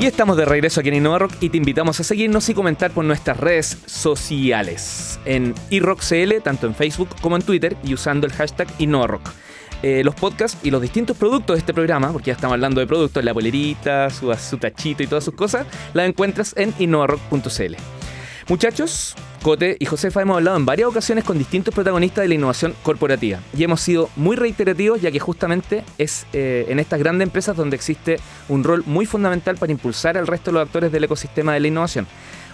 Y estamos de regreso aquí en InnovaRock y te invitamos a seguirnos y comentar por nuestras redes sociales en iRockCL, tanto en Facebook como en Twitter, y usando el hashtag InnovaRock. Eh, los podcasts y los distintos productos de este programa, porque ya estamos hablando de productos, la bolerita, su, su tachito y todas sus cosas, las encuentras en innovarock.cl. Muchachos, Cote y Josefa hemos hablado en varias ocasiones con distintos protagonistas de la innovación corporativa y hemos sido muy reiterativos ya que justamente es eh, en estas grandes empresas donde existe un rol muy fundamental para impulsar al resto de los actores del ecosistema de la innovación.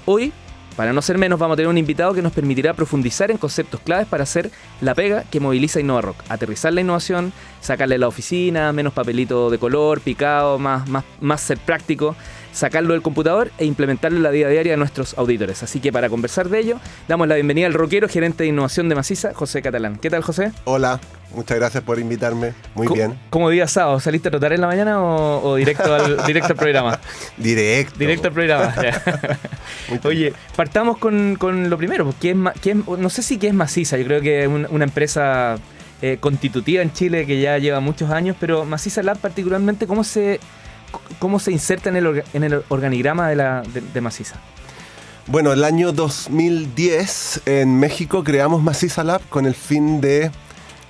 Hoy para no ser menos, vamos a tener un invitado que nos permitirá profundizar en conceptos claves para hacer la pega que moviliza InnovaRock. Aterrizar la innovación, sacarle la oficina, menos papelito de color, picado, más, más, más ser práctico sacarlo del computador e implementarlo en la vida diaria de nuestros auditores. Así que para conversar de ello, damos la bienvenida al rockero, gerente de innovación de Maciza, José Catalán. ¿Qué tal, José? Hola, muchas gracias por invitarme. Muy bien. ¿Cómo día sábado? ¿Saliste a trotar en la mañana o, directo, al, directo al programa? Directo. Directo al programa. Oye, partamos con, lo primero. ¿qué es, no sé si qué es Maciza, yo creo que es una empresa eh, constitutiva en Chile que ya lleva muchos años, pero Maciza Lab particularmente, ¿cómo se cómo se inserta en el, en el organigrama de, la, de, Maciza? Bueno, el año 2010 en México creamos Maciza Lab con el fin de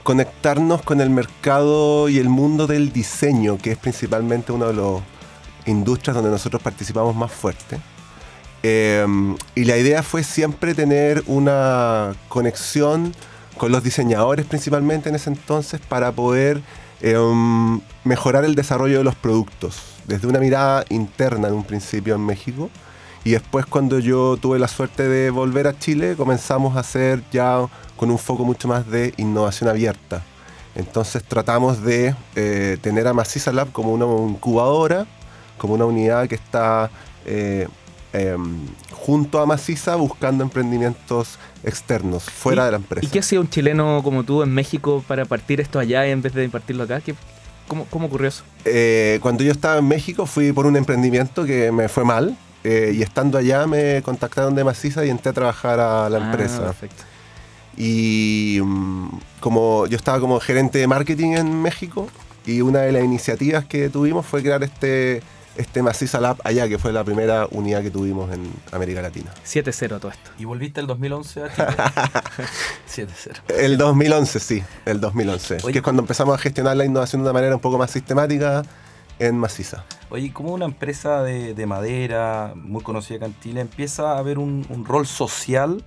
conectarnos con el mercado y el mundo del diseño, que es principalmente una de las industrias donde nosotros participamos más fuerte. Em, y la idea fue siempre tener una conexión con los diseñadores principalmente en ese entonces para poder em, mejorar el desarrollo de los productos desde una mirada interna en un principio en México. Y después cuando yo tuve la suerte de volver a Chile, comenzamos a hacer ya con un foco mucho más de innovación abierta. Entonces tratamos de eh, tener a Maciza Lab como una incubadora, como una unidad que está eh, em, junto a Maciza buscando emprendimientos externos, fuera de la empresa. ¿Y qué hacía un chileno como tú en México para partir esto allá en vez de impartirlo acá? ¿Qué, ¿Cómo, ocurrió eso? Eh, cuando yo estaba en México fui por un emprendimiento que me fue mal eh, y estando allá me contactaron de Maciza y entré a trabajar a la ah, empresa. Perfecto. Y mm, como yo estaba como gerente de marketing en México y una de las iniciativas que tuvimos fue crear este este Maciza Lab allá, que fue la primera unidad que tuvimos en América Latina. 7-0 todo esto. ¿Y volviste el 2011 a Chile? 7-0. El 2011, sí, el 2011. que es cuando empezamos a gestionar la innovación de una manera un poco más sistemática en Maciza. Oye, como una empresa de, madera muy conocida acá en Chile empieza a haber un, rol social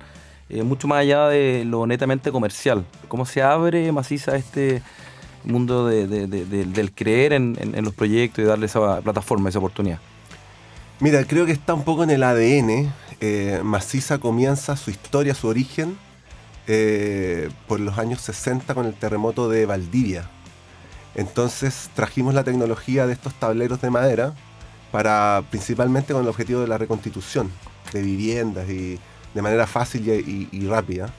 eh, mucho más allá de lo netamente comercial? ¿Cómo se abre Maciza este mundo del creer en, los proyectos y darle esa plataforma, esa oportunidad? Mira, creo que está un poco en el ADN. Eh, Maciza comienza su historia, su origen, eh, por los años 60 con el terremoto de Valdivia. Entonces trajimos la tecnología de estos tableros de madera para principalmente con el objetivo de la reconstitución de viviendas y de manera fácil y rápida.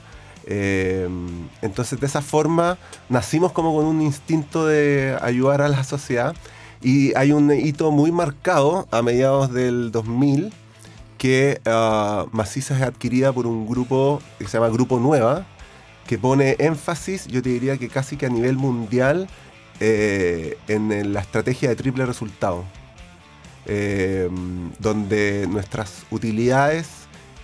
Em, entonces de esa forma nacimos como con un instinto de ayudar a la sociedad. Y hay un hito muy marcado a mediados del 2000 que uh, Maciza es adquirida por un grupo que se llama Grupo Nueva, que pone énfasis, yo te diría que casi que a nivel mundial, eh, en, la estrategia de triple resultado, em, donde nuestras utilidades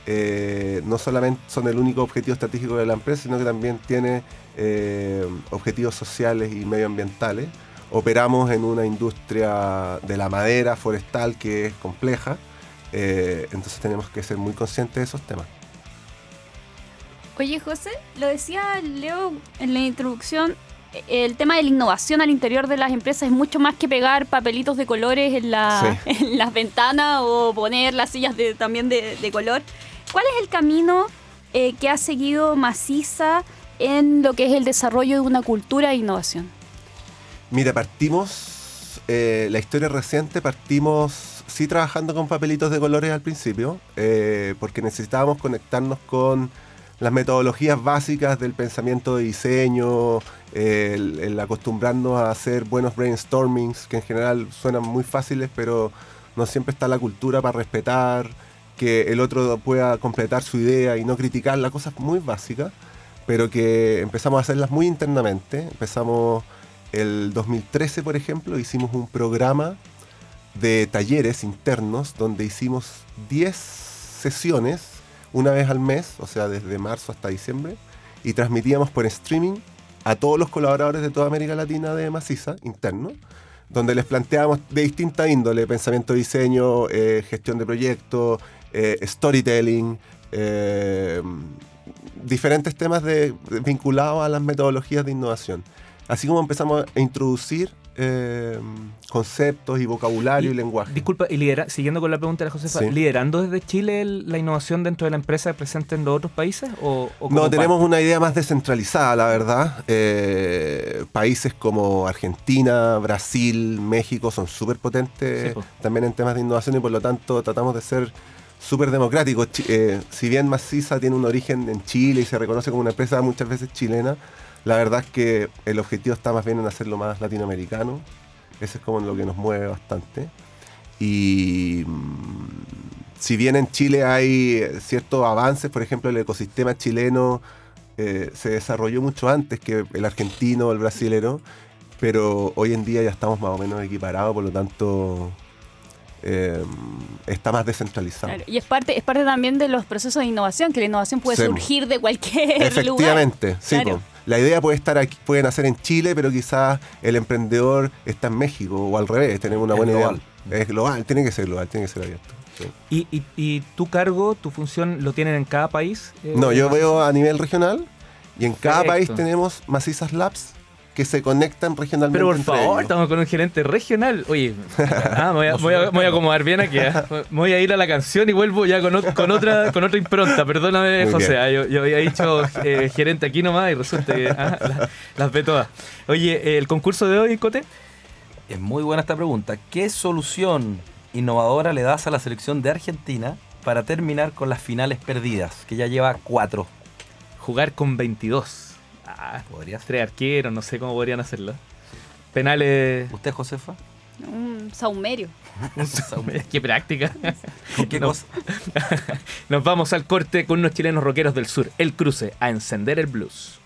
eh, no solamente son el único objetivo estratégico de la empresa, sino que también tiene eh, objetivos sociales y medioambientales. Operamos en una industria de la madera forestal que es compleja, eh, entonces tenemos que ser muy conscientes de esos temas. Oye José, lo decía Leo en la introducción, el tema de la innovación al interior de las empresas es mucho más que pegar papelitos de colores en, las ventanas o poner las sillas también de, de color. ¿Cuál es el camino eh, que ha seguido Maciza en lo que es el desarrollo de una cultura de innovación? Mira, partimos, eh, la historia reciente, partimos sí trabajando con papelitos de colores al principio, eh, porque necesitábamos conectarnos con las metodologías básicas del pensamiento de diseño, el, acostumbrarnos a hacer buenos brainstormings, que en general suenan muy fáciles, pero no siempre está la cultura para respetar que el otro pueda completar su idea y no criticarla, cosas muy básicas, pero que empezamos a hacerlas muy internamente. Empezamos el 2013, por ejemplo, hicimos un programa de talleres internos donde hicimos 10 sesiones una vez al mes, o sea, desde marzo hasta diciembre, y transmitíamos por streaming a todos los colaboradores de toda América Latina de Maciza, interno, donde les planteábamos de distinta índole, pensamiento, diseño, eh, gestión de proyectos, eh, storytelling, eh, diferentes temas vinculados a las metodologías de innovación. Así como empezamos a introducir eh, conceptos y vocabulario y, lenguaje. Disculpa, y lidera, siguiendo con la pregunta de Josefa, Sí. ¿liderando desde Chile el- la innovación dentro de la empresa presente en los otros países? ¿O, No, tenemos parte? una idea más descentralizada, la verdad. Eh, países como Argentina, Brasil, México son súper potentes Sí, po. también en temas de innovación y por lo tanto tratamos de ser súper democráticos. Eh, si bien Maciza tiene un origen en Chile y se reconoce como una empresa muchas veces chilena, la verdad es que el objetivo está más bien en hacerlo más latinoamericano. Ese es como lo que nos mueve bastante. Y mm, si bien en Chile hay eh, ciertos avances, por ejemplo, el ecosistema chileno eh, se desarrolló mucho antes que el argentino o el brasilero, pero hoy en día ya estamos más o menos equiparados, por lo tanto eh, está más descentralizado. Claro, Y es parte, es parte también de los procesos de innovación, que la innovación puede Sí. surgir de cualquier lugar. Efectivamente, sí. Claro. La idea puede estar aquí, puede nacer en Chile, pero quizás el emprendedor está en México o al revés, tenemos una Es buena global. idea. Es global, tiene que ser global, tiene que ser abierto. sí. ¿Y, y, y tu cargo, tu función, lo tienen en cada país? eh, No, yo Maciza? veo a nivel regional y en cada país tenemos macizas labs que se conectan regionalmente. Pero por entre favor, ellos. estamos con un gerente regional. Oye, ah, me, voy a, voy a- me voy a acomodar bien aquí. ah. Me voy a ir a la canción y vuelvo ya con, ot- con otra con otra impronta. Perdóname, Muy José. ah, Yo, yo había dicho eh, gerente aquí nomás y resulta que ah, la- las ve todas. Oye, eh, el concurso de hoy, Cote. Es muy buena esta pregunta. ¿Qué solución innovadora le das a la selección de Argentina para terminar con las finales perdidas? Que ya lleva cuatro. Jugar con 22. Ah, Podría ser. tres arqueros, no sé cómo podrían hacerlo. Penales. ¿Usted, Josefa? Un saumerio. Qué práctica. ¿Con qué No. cosa? Nos vamos al corte con unos chilenos rockeros del sur. El cruce a encender el blues.